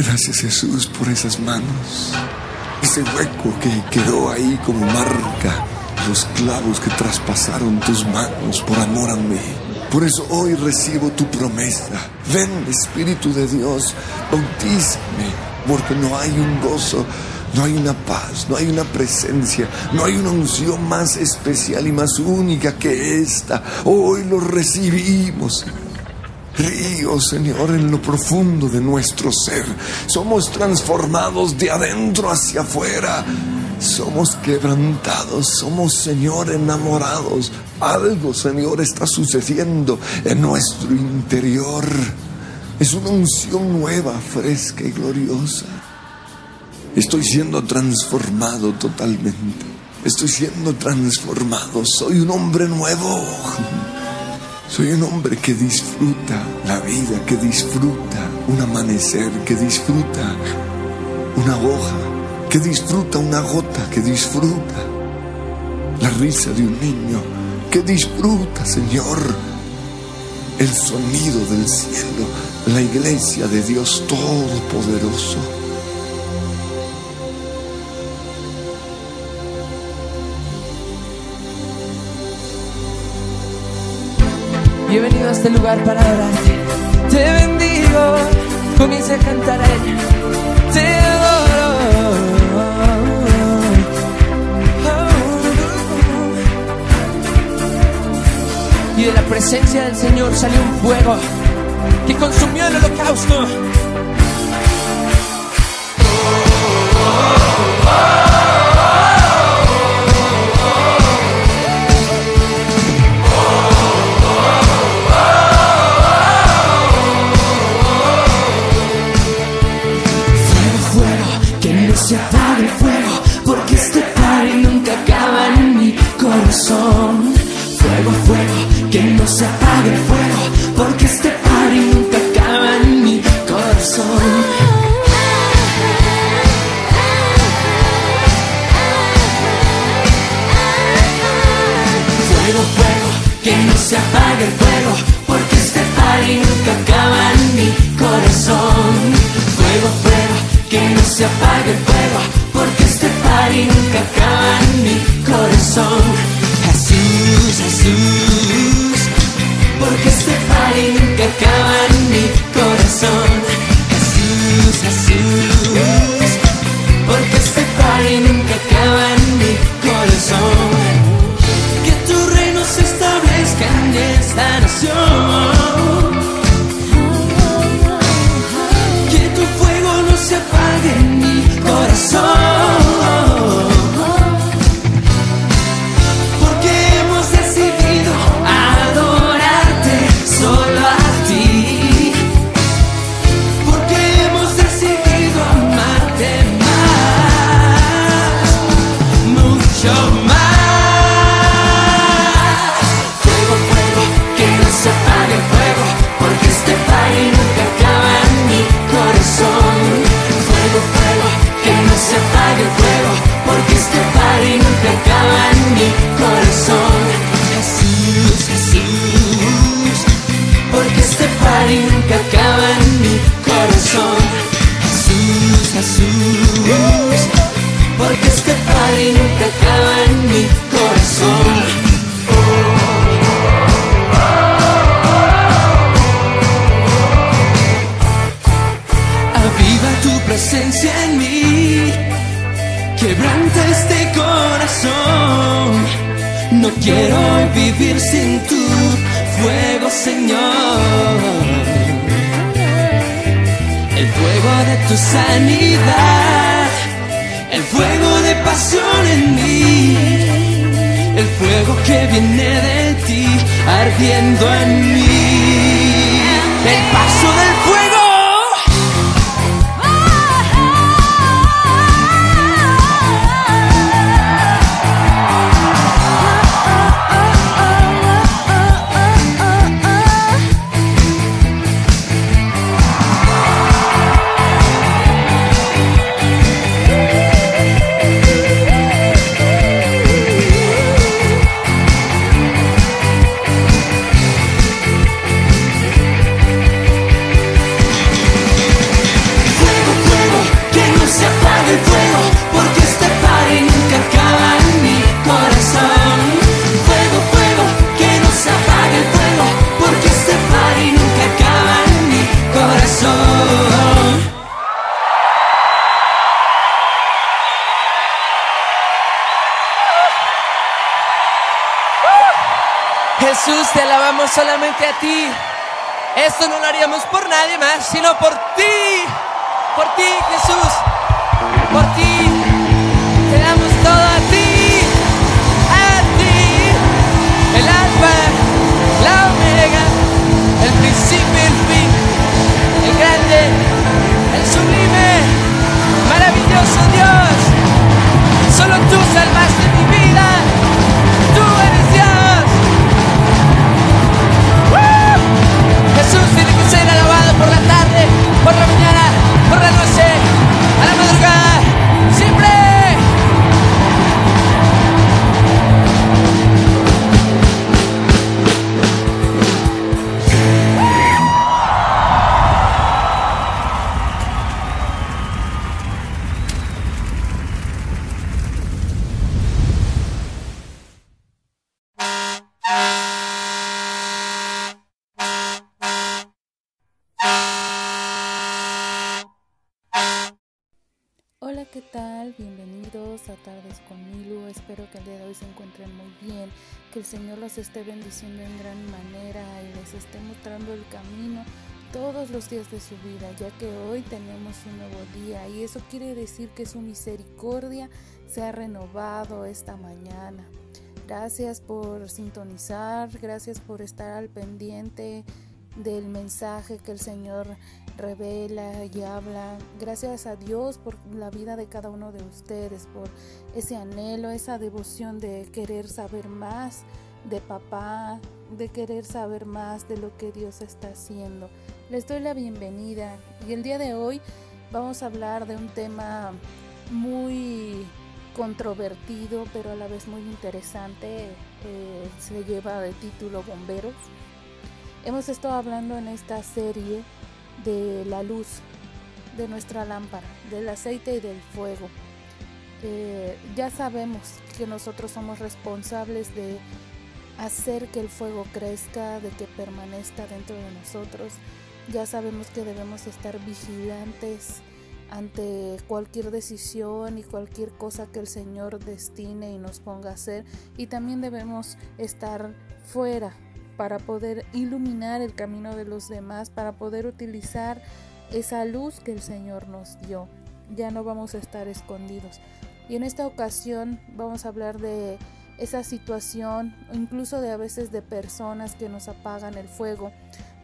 Gracias Jesús por esas manos. Ese hueco que quedó ahí como marca. Los clavos que traspasaron tus manos por amor a mí. Por eso hoy recibo tu promesa. Ven, Espíritu de Dios, bautízame, porque no hay un gozo, no hay una paz, no hay una presencia, no hay una unción más especial y más única que esta. Hoy lo recibimos. Río, Señor, en lo profundo de nuestro ser. Somos transformados de adentro hacia afuera. Somos quebrantados, somos, Señor, enamorados. Algo, Señor, está sucediendo en nuestro interior. Es una unción nueva, fresca y gloriosa. Estoy siendo transformado totalmente. Estoy siendo transformado. Soy un hombre nuevo. Soy un hombre que disfruta la vida, que disfruta un amanecer, que disfruta una hoja, que disfruta una gota, que disfruta la risa de un niño, que disfruta, Señor, el sonido del cielo, la iglesia de Dios Todopoderoso. Y he venido a este lugar para adorarte. Te bendigo, comienza a cantar a ella. Te adoro. Y de la presencia del Señor salió un fuego que consumió el holocausto. Fuego, se apague el fuego, porque este party nunca acaba en mi corazón. Fuego, fuego, que no se apague el fuego, porque este party nunca acaba en mi corazón. Fuego, fuego, que no se apague el fuego, porque este party nunca acaba en mi corazón. Fuego, fuego, que no se apague el fuego, porque este party nunca acaba en mi corazón. Jesús, Jesús, porque este party nunca acaba en mi corazón. Jesús, Jesús, porque este party nunca acaba en mi corazón. Que tu reino se establezca en esta nación. Fuego que viene de ti ardiendo en mí. El paso del fuego. Jesús, te alabamos solamente a ti. Esto no lo haríamos por nadie más, sino por ti. Por ti, Jesús. Por ti. Te damos todo a ti. A ti. El alfa, la omega, el principio el fin. El grande, el sublime, maravilloso Dios. Solo tú salvaste Espero que el día de hoy se encuentren muy bien, que el Señor los esté bendiciendo en gran manera y les esté mostrando el camino todos los días de su vida, ya que hoy tenemos un nuevo día y eso quiere decir que su misericordia se ha renovado esta mañana. Gracias por sintonizar, gracias por estar al pendiente del mensaje que el Señor revela y habla. Gracias a Dios por la vida de cada uno de ustedes, por ese anhelo, esa devoción de querer saber más de papá, de querer saber más de lo que Dios está haciendo. Les doy la bienvenida y el día de hoy vamos a hablar de un tema muy controvertido, pero a la vez muy interesante. Eh, se lleva de título Bomberos. Hemos estado hablando en esta serie de la luz de nuestra lámpara, del aceite y del fuego. Eh, ya sabemos que nosotros somos responsables de hacer que el fuego crezca, de que permanezca dentro de nosotros. Ya sabemos que debemos estar vigilantes ante cualquier decisión y cualquier cosa que el Señor destine y nos ponga a hacer. Y también debemos estar fuera para poder iluminar el camino de los demás, para poder utilizar esa luz que el Señor nos dio. Ya no vamos a estar escondidos. Y en esta ocasión vamos a hablar de esa situación, incluso de a veces de personas que nos apagan el fuego.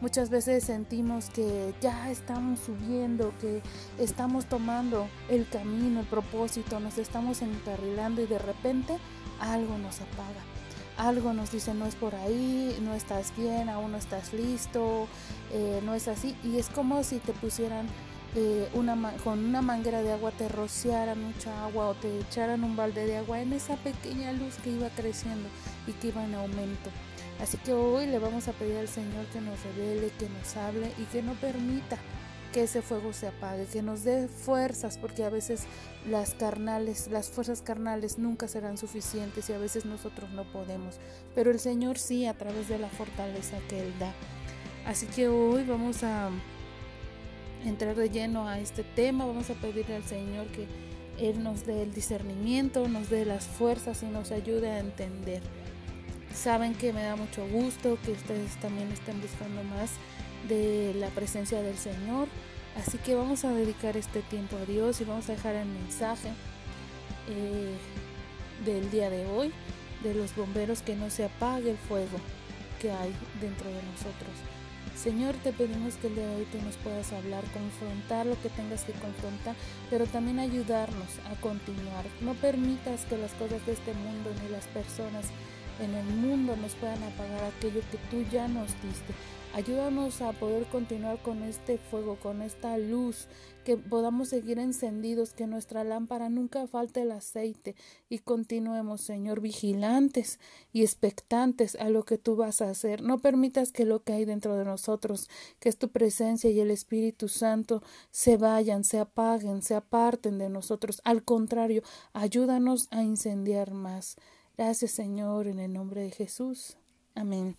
Muchas veces sentimos que ya estamos subiendo, que estamos tomando el camino, el propósito, nos estamos encarrilando y de repente algo nos apaga algo nos dice no es por ahí, no estás bien, aún no estás listo, eh, no es así. Y es como si te pusieran eh, una con una manguera de agua, te rociaran mucha agua o te echaran un balde de agua en esa pequeña luz que iba creciendo y que iba en aumento. Así que hoy le vamos a pedir al Señor que nos revele, que nos hable y que no permita que ese fuego se apague, que nos dé fuerzas, porque a veces las carnales, las fuerzas carnales nunca serán suficientes y a veces nosotros no podemos, pero el Señor sí a través de la fortaleza que Él da. Así que hoy vamos a entrar de lleno a este tema, vamos a pedirle al Señor que Él nos dé el discernimiento, nos dé las fuerzas y nos ayude a entender. Saben que me da mucho gusto que ustedes también estén buscando más de la presencia del Señor. Así que vamos a dedicar este tiempo a Dios y vamos a dejar el mensaje eh, del día de hoy de los bomberos que no se apague el fuego que hay dentro de nosotros. Señor, te pedimos que el día de hoy tú nos puedas hablar, confrontar lo que tengas que confrontar, pero también ayudarnos a continuar. No permitas que las cosas de este mundo ni las personas en el mundo nos puedan apagar aquello que tú ya nos diste. Ayúdanos a poder continuar con este fuego, con esta luz, que podamos seguir encendidos, que nuestra lámpara nunca falte el aceite y continuemos, Señor, vigilantes y expectantes a lo que tú vas a hacer. No permitas que lo que hay dentro de nosotros, que es tu presencia y el Espíritu Santo, se vayan, se apaguen, se aparten de nosotros. Al contrario, ayúdanos a incendiar más. Gracias Señor, en el nombre de Jesús. Amén.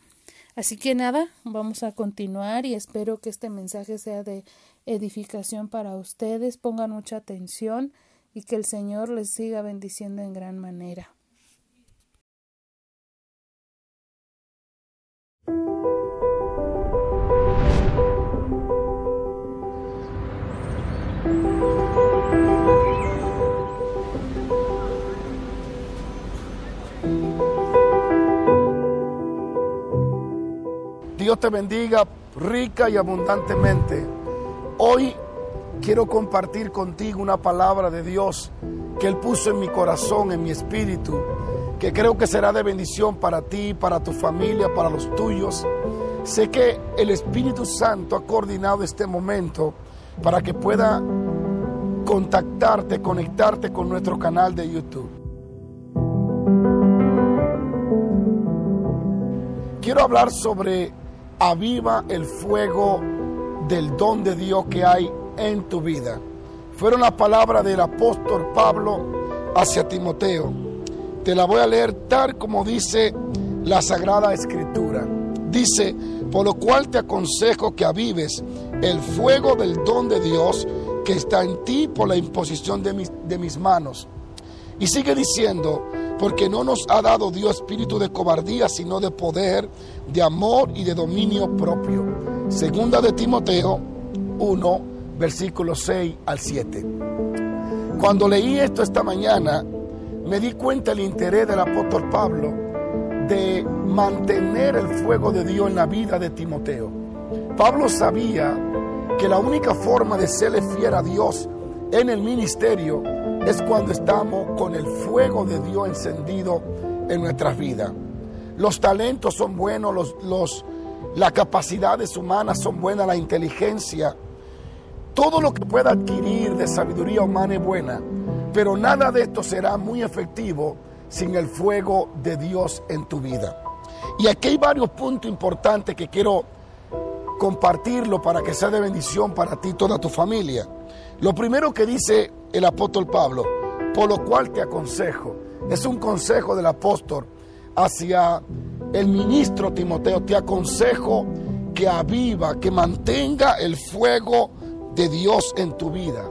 Así que nada, vamos a continuar y espero que este mensaje sea de edificación para ustedes. Pongan mucha atención y que el Señor les siga bendiciendo en gran manera. Dios te bendiga rica y abundantemente. Hoy quiero compartir contigo una palabra de Dios que Él puso en mi corazón, en mi espíritu, que creo que será de bendición para ti, para tu familia, para los tuyos. Sé que el Espíritu Santo ha coordinado este momento para que pueda contactarte, conectarte con nuestro canal de YouTube. Quiero hablar sobre aviva el fuego del don de Dios que hay en tu vida. Fueron las palabras del apóstol Pablo hacia Timoteo. Te la voy a leer tal como dice la Sagrada Escritura. Dice, por lo cual te aconsejo que avives el fuego del don de Dios que está en ti por la imposición de mis, de mis manos. Y sigue diciendo, porque no nos ha dado Dios espíritu de cobardía, sino de poder, de amor y de dominio propio. Segunda de Timoteo 1, versículos 6 al 7. Cuando leí esto esta mañana, me di cuenta el interés del apóstol Pablo de mantener el fuego de Dios en la vida de Timoteo. Pablo sabía que la única forma de serle fiel a Dios en el ministerio es cuando estamos con el fuego de Dios encendido en nuestras vidas. Los talentos son buenos, los, las capacidades humanas son buenas, la inteligencia. Todo lo que pueda adquirir de sabiduría humana es buena, pero nada de esto será muy efectivo sin el fuego de Dios en tu vida. Y aquí hay varios puntos importantes que quiero compartirlo para que sea de bendición para ti y toda tu familia. Lo primero que dice el apóstol Pablo, por lo cual te aconsejo, es un consejo del apóstol hacia el ministro Timoteo, te aconsejo que aviva, que mantenga el fuego de Dios en tu vida.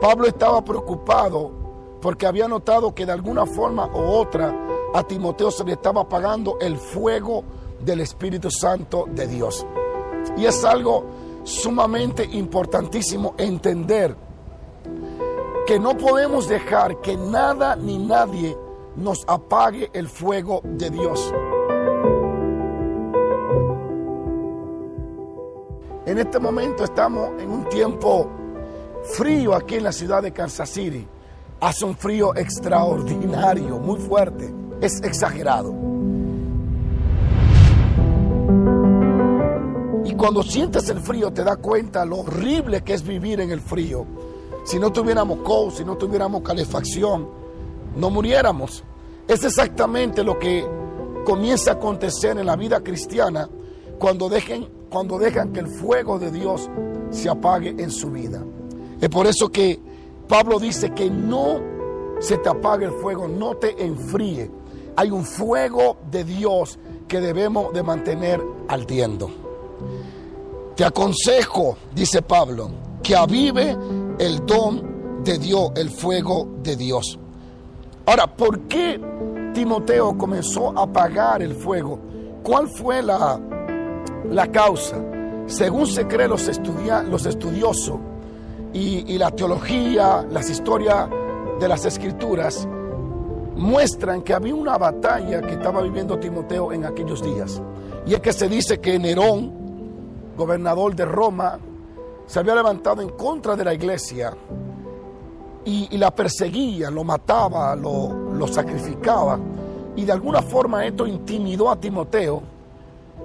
Pablo estaba preocupado porque había notado que de alguna forma u otra a Timoteo se le estaba apagando el fuego del Espíritu Santo de Dios. Y es algo sumamente importantísimo entender que no podemos dejar que nada ni nadie nos apague el fuego de Dios. En este momento estamos en un tiempo frío aquí en la ciudad de Kansas City. Hace un frío extraordinario, muy fuerte. Es exagerado. Y cuando sientes el frío te das cuenta lo horrible que es vivir en el frío. Si no tuviéramos cold, si no tuviéramos calefacción, no muriéramos. Es exactamente lo que comienza a acontecer en la vida cristiana cuando, dejen, cuando dejan que el fuego de Dios se apague en su vida. Es por eso que Pablo dice que no se te apague el fuego, no te enfríe. Hay un fuego de Dios que debemos de mantener ardiendo. Te aconsejo, dice Pablo, que avive el don de Dios, el fuego de Dios. Ahora, ¿por qué Timoteo comenzó a apagar el fuego? ¿Cuál fue la, la causa? Según se cree los, los estudiosos y, y la teología, las historias de las escrituras, muestran que había una batalla que estaba viviendo Timoteo en aquellos días. Y es que se dice que Nerón, gobernador de Roma, se había levantado en contra de la iglesia y, la perseguía, lo mataba, lo, lo sacrificaba. Y de alguna forma esto intimidó a Timoteo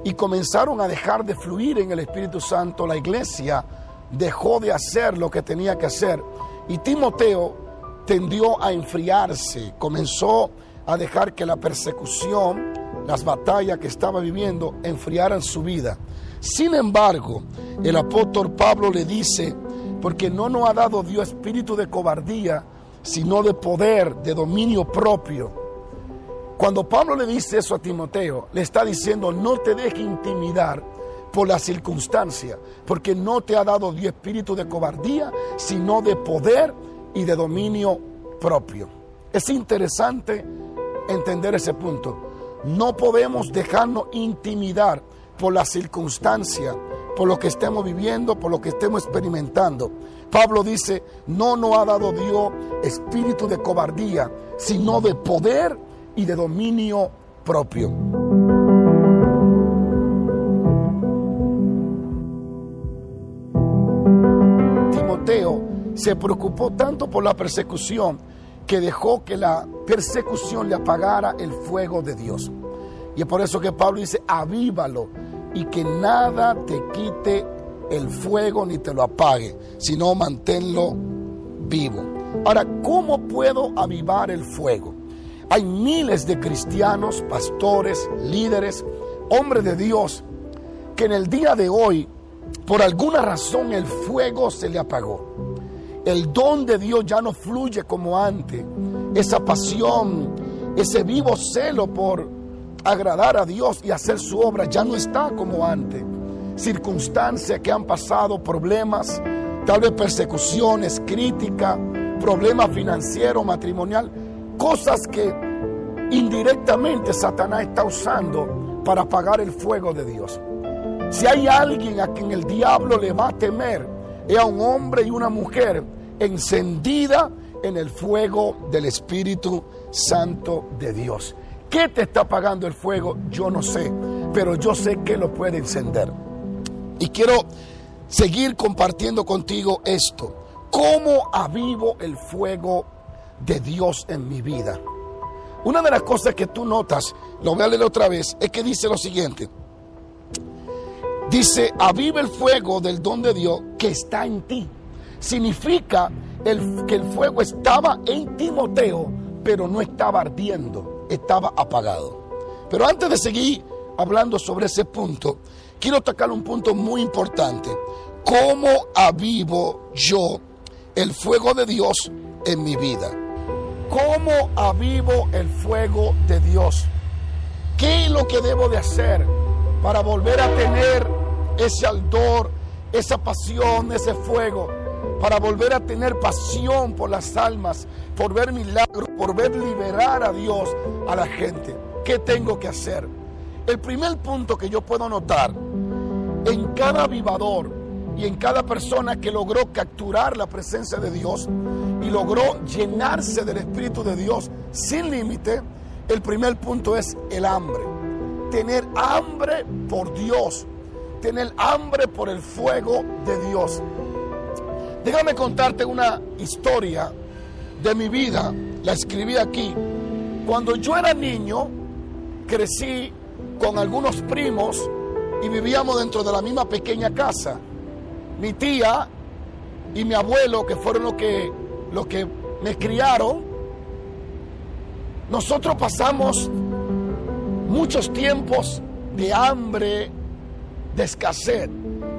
y comenzaron a dejar de fluir en el Espíritu Santo. La iglesia dejó de hacer lo que tenía que hacer. Y Timoteo tendió a enfriarse, comenzó a dejar que la persecución, las batallas que estaba viviendo, enfriaran su vida. Sin embargo, el apóstol Pablo le dice, porque no nos ha dado Dios espíritu de cobardía, sino de poder, de dominio propio. Cuando Pablo le dice eso a Timoteo, le está diciendo, no te dejes intimidar por la circunstancia, porque no te ha dado Dios espíritu de cobardía, sino de poder y de dominio propio. Es interesante entender ese punto. No podemos dejarnos intimidar por la circunstancia, por lo que estemos viviendo, por lo que estemos experimentando. Pablo dice, no nos ha dado Dios espíritu de cobardía, sino de poder y de dominio propio. Timoteo se preocupó tanto por la persecución que dejó que la persecución le apagara el fuego de Dios. Y es por eso que Pablo dice, avívalo y que nada te quite el fuego ni te lo apague, sino manténlo vivo. Ahora, ¿cómo puedo avivar el fuego? Hay miles de cristianos, pastores, líderes, hombres de Dios, que en el día de hoy, por alguna razón, el fuego se le apagó. El don de Dios ya no fluye como antes. Esa pasión, ese vivo celo por agradar a Dios y hacer su obra ya no está como antes. Circunstancias que han pasado, problemas, tal vez persecuciones, crítica, problemas financieros, matrimonial, cosas que indirectamente Satanás está usando para apagar el fuego de Dios. Si hay alguien a quien el diablo le va a temer, es a un hombre y una mujer encendida en el fuego del Espíritu Santo de Dios. ¿Qué te está apagando el fuego? Yo no sé, pero yo sé que lo puede encender. Y quiero seguir compartiendo contigo esto. ¿Cómo avivo el fuego de Dios en mi vida? Una de las cosas que tú notas, lo voy a leer otra vez, es que dice lo siguiente. Dice, aviva el fuego del don de Dios que está en ti. Significa el, que el fuego estaba en Timoteo, pero no estaba ardiendo, estaba apagado. Pero antes de seguir hablando sobre ese punto, quiero tocar un punto muy importante. ¿Cómo avivo yo el fuego de Dios en mi vida? ¿Cómo avivo el fuego de Dios? ¿Qué es lo que debo de hacer para volver a tener ese ardor, esa pasión, ese fuego? Para volver a tener pasión por las almas, por ver milagros, por ver liberar a Dios a la gente. ¿Qué tengo que hacer? El primer punto que yo puedo notar en cada avivador y en cada persona que logró capturar la presencia de Dios y logró llenarse del Espíritu de Dios sin límite, el primer punto es el hambre. Tener hambre por Dios, tener hambre por el fuego de Dios. Déjame contarte una historia de mi vida, la escribí aquí. Cuando yo era niño, crecí con algunos primos y vivíamos dentro de la misma pequeña casa. Mi tía y mi abuelo, que fueron los que, los que me criaron, nosotros pasamos muchos tiempos de hambre, de escasez.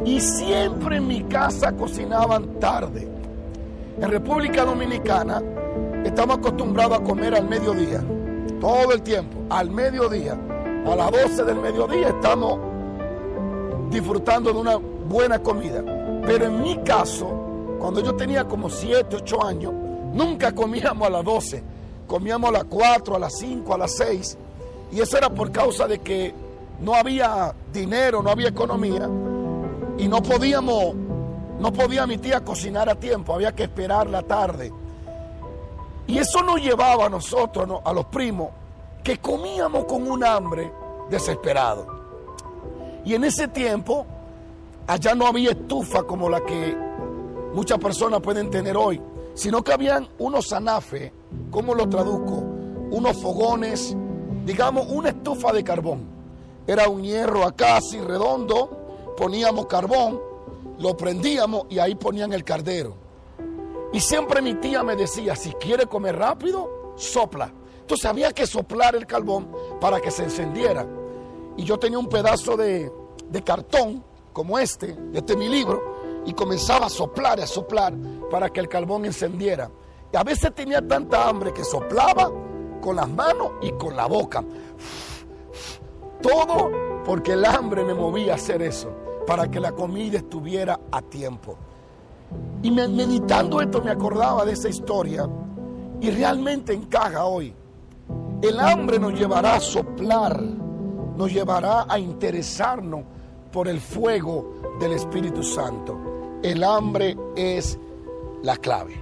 Y siempre en mi casa cocinaban tarde. En República Dominicana estamos acostumbrados a comer al mediodía, todo el tiempo, al mediodía. A las 12 del mediodía estamos disfrutando de una buena comida. Pero en mi caso, cuando yo tenía como 7, 8 años, nunca comíamos a las 12. Comíamos a las 4, a las 5, a las 6. Y eso era por causa de que no había dinero, no había economía. Y no podíamos, no podía mi tía cocinar a tiempo, había que esperar la tarde. Y eso nos llevaba a nosotros, ¿no? a los primos, que comíamos con un hambre desesperado. Y en ese tiempo, allá no había estufa como la que muchas personas pueden tener hoy, sino que habían unos anafes, ¿cómo lo traduzco? Unos fogones, digamos una estufa de carbón. Era un hierro acá así redondo, poníamos carbón, lo prendíamos y ahí ponían el cardero. Y siempre mi tía me decía, si quiere comer rápido, sopla. Entonces había que soplar el carbón para que se encendiera. Y yo tenía un pedazo de, cartón como este, este es mi libro, y comenzaba a soplar, a soplar para que el carbón encendiera. Y a veces tenía tanta hambre que soplaba con las manos y con la boca. Todo porque el hambre me movía a hacer eso, para que la comida estuviera a tiempo. Y meditando esto me acordaba de esa historia y realmente encaja hoy. El hambre nos llevará a soplar, nos llevará a interesarnos por el fuego del Espíritu Santo. El hambre es la clave.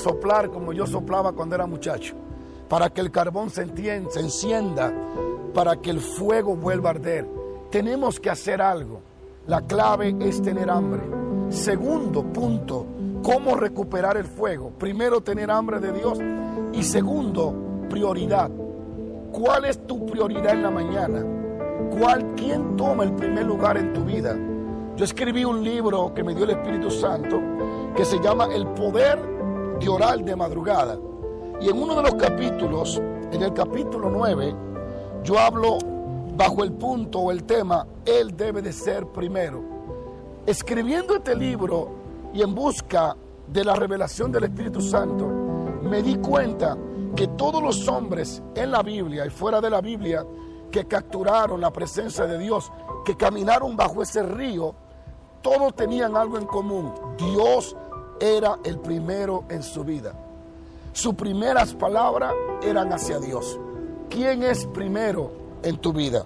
Soplar como yo soplaba cuando era muchacho, para que el carbón se, se encienda, para que el fuego vuelva a arder. Tenemos que hacer algo. La clave es tener hambre. Segundo punto, cómo recuperar el fuego. Primero, tener hambre de Dios. Y segundo, prioridad. ¿Cuál es tu prioridad en la mañana? ¿Cuál, ¿Quién toma el primer lugar en tu vida? Yo escribí un libro que me dio el Espíritu Santo que se llama El poder de orar de madrugada. Y en uno de los capítulos, en el capítulo 9, yo hablo bajo el punto o el tema, Él debe de ser primero. Escribiendo este libro y en busca de la revelación del Espíritu Santo, me di cuenta que todos los hombres en la Biblia y fuera de la Biblia que capturaron la presencia de Dios, que caminaron bajo ese río, todos tenían algo en común. Dios era el primero en su vida. Sus primeras palabras eran hacia Dios. ¿Quién es primero en tu vida?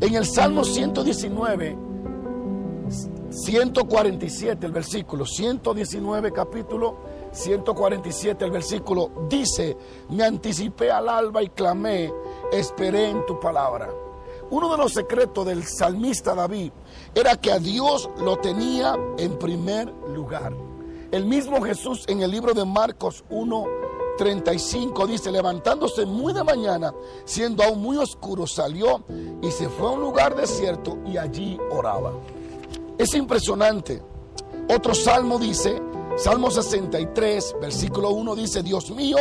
En el Salmo 119, 147, el versículo, 119 capítulo, 147 el versículo, dice, me anticipé al alba y clamé, esperé en tu palabra. Uno de los secretos del salmista David era que a Dios lo tenía en primer lugar. El mismo Jesús en el libro de Marcos 1, 35 dice, levantándose muy de mañana, siendo aún muy oscuro, salió y se fue a un lugar desierto y allí oraba. Es impresionante. Otro salmo dice, Salmo 63, versículo 1 dice, Dios mío,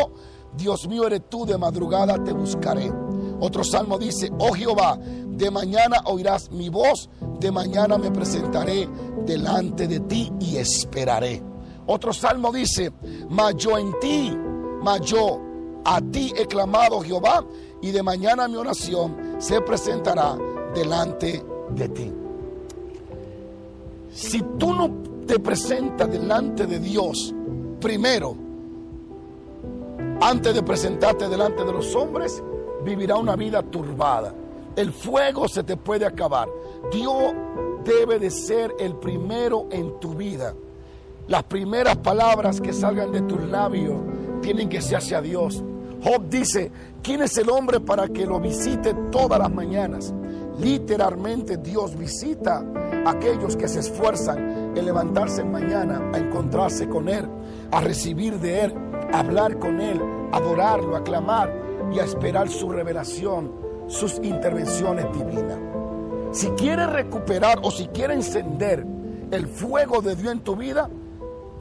Dios mío eres tú, de madrugada te buscaré. Otro salmo dice, oh Jehová, de mañana oirás mi voz, de mañana me presentaré delante de ti y esperaré. Otro salmo dice, mas yo en ti, mas yo a ti he clamado Jehová, y de mañana mi oración se presentará delante de ti. Si tú no te presentas delante de Dios primero, antes de presentarte delante de los hombres, vivirá una vida turbada. El fuego se te puede acabar. Dios debe de ser el primero en tu vida. Las primeras palabras que salgan de tus labios tienen que ser hacia Dios. Job dice, ¿quién es el hombre para que lo visite todas las mañanas? Literalmente Dios visita a aquellos que se esfuerzan en levantarse mañana a encontrarse con Él, a recibir de Él, a hablar con Él, a adorarlo, a clamar y a esperar su revelación, sus intervenciones divinas. Si quieres recuperar o si quieres encender el fuego de Dios en tu vida,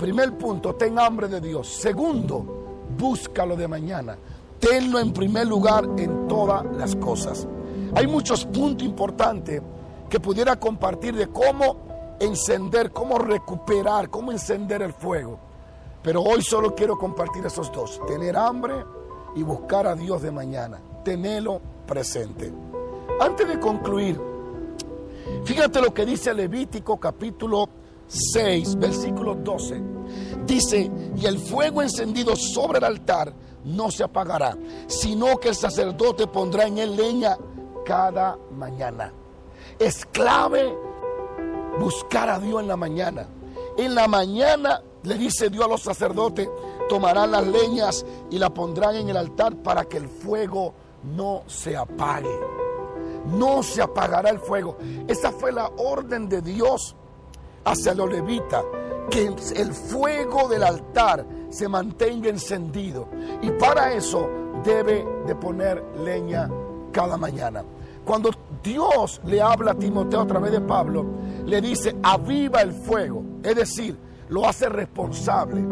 primer punto, ten hambre de Dios. Segundo, búscalo de mañana. Tenlo en primer lugar en todas las cosas. Hay muchos puntos importantes que pudiera compartir de cómo encender, cómo recuperar, cómo encender el fuego. Pero hoy solo quiero compartir esos dos. Tener hambre y buscar a Dios de mañana. Tenerlo presente. Antes de concluir, fíjate lo que dice Levítico capítulo 6, versículo 12. Dice, y el fuego encendido sobre el altar no se apagará, sino que el sacerdote pondrá en él leña cada mañana. Es clave buscar a Dios en la mañana. En la mañana le dice Dios a los sacerdotes, tomarán las leñas y la pondrán en el altar para que el fuego no se apague. No se apagará el fuego. Esa fue la orden de Dios hacia los levitas, que el fuego del altar se mantenga encendido. Y para eso debe de poner leña cada mañana. Cuando Dios le habla a Timoteo a través de Pablo, le dice, aviva el fuego. Es decir, lo hace responsable.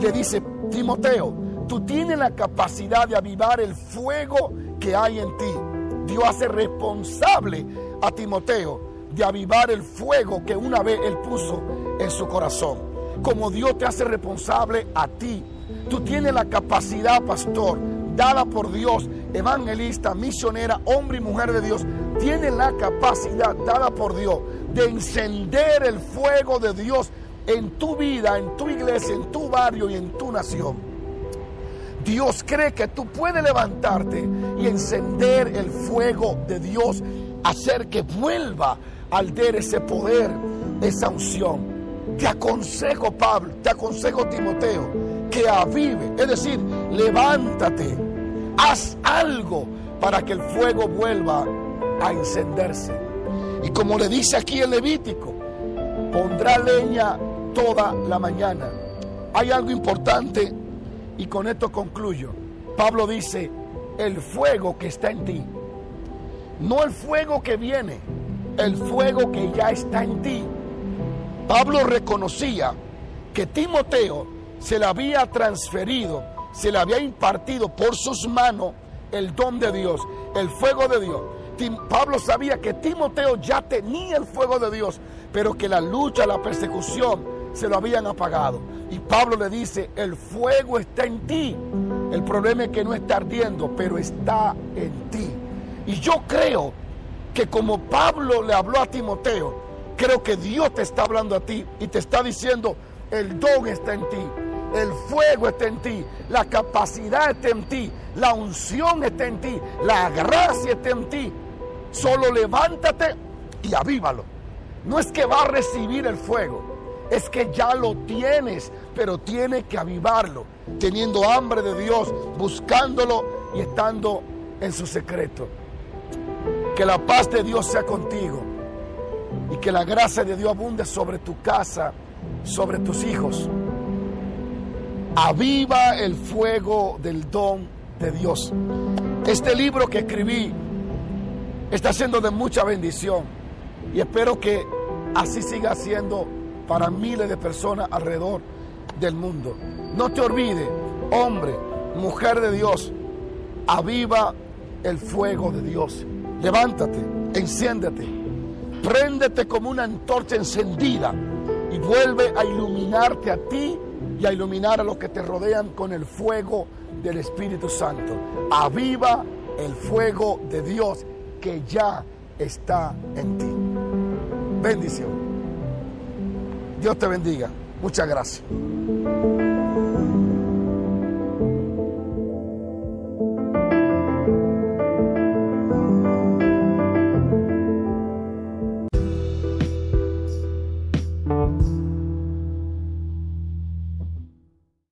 Le dice, Timoteo, tú tienes la capacidad de avivar el fuego que hay en ti. Dios hace responsable a Timoteo de avivar el fuego que una vez él puso en su corazón. Como Dios te hace responsable a ti. Tú tienes la capacidad, pastor, dada por Dios, evangelista, misionera, hombre y mujer de Dios, tiene la capacidad dada por Dios de encender el fuego de Dios en tu vida, en tu iglesia, en tu barrio y en tu nación. Dios cree que tú puedes levantarte y encender el fuego de Dios, hacer que vuelva al der ese poder, esa unción. te aconsejo, Pablo, te aconsejo, Timoteo, que avive, es decir, levántate, haz algo para que el fuego vuelva a encenderse. Y como le dice aquí el Levítico, pondrá leña toda la mañana. Hay algo importante y con esto concluyo. Pablo dice, el fuego que está en ti, no el fuego que viene, el fuego que ya está en ti. Pablo reconocía que Timoteo se le había transferido, se le había impartido por sus manos el don de Dios, el fuego de Dios. Pablo sabía que Timoteo ya tenía el fuego de Dios, pero que la lucha, la persecución se lo habían apagado. Y Pablo le dice, el fuego está en ti. El problema es que no está ardiendo, pero está en ti. Y yo creo que como Pablo le habló a Timoteo, creo que Dios te está hablando a ti y te está diciendo, el don está en ti, el fuego está en ti, la capacidad está en ti, la unción está en ti, la gracia está en ti. Solo levántate y avívalo. No es que va a recibir el fuego, es que ya lo tienes, pero tiene que avivarlo, teniendo hambre de Dios, buscándolo y estando en su secreto. Que la paz de Dios sea contigo y que la gracia de Dios abunde sobre tu casa, sobre tus hijos. Aviva el fuego del don de Dios. Este libro que escribí está siendo de mucha bendición y espero que así siga siendo para miles de personas alrededor del mundo. No te olvides, hombre, mujer de Dios, aviva el fuego de Dios. Levántate, enciéndete, préndete como una antorcha encendida y vuelve a iluminarte a ti y a iluminar a los que te rodean con el fuego del Espíritu Santo. Aviva el fuego de Dios que ya está en ti. Bendición. Dios te bendiga. Muchas gracias.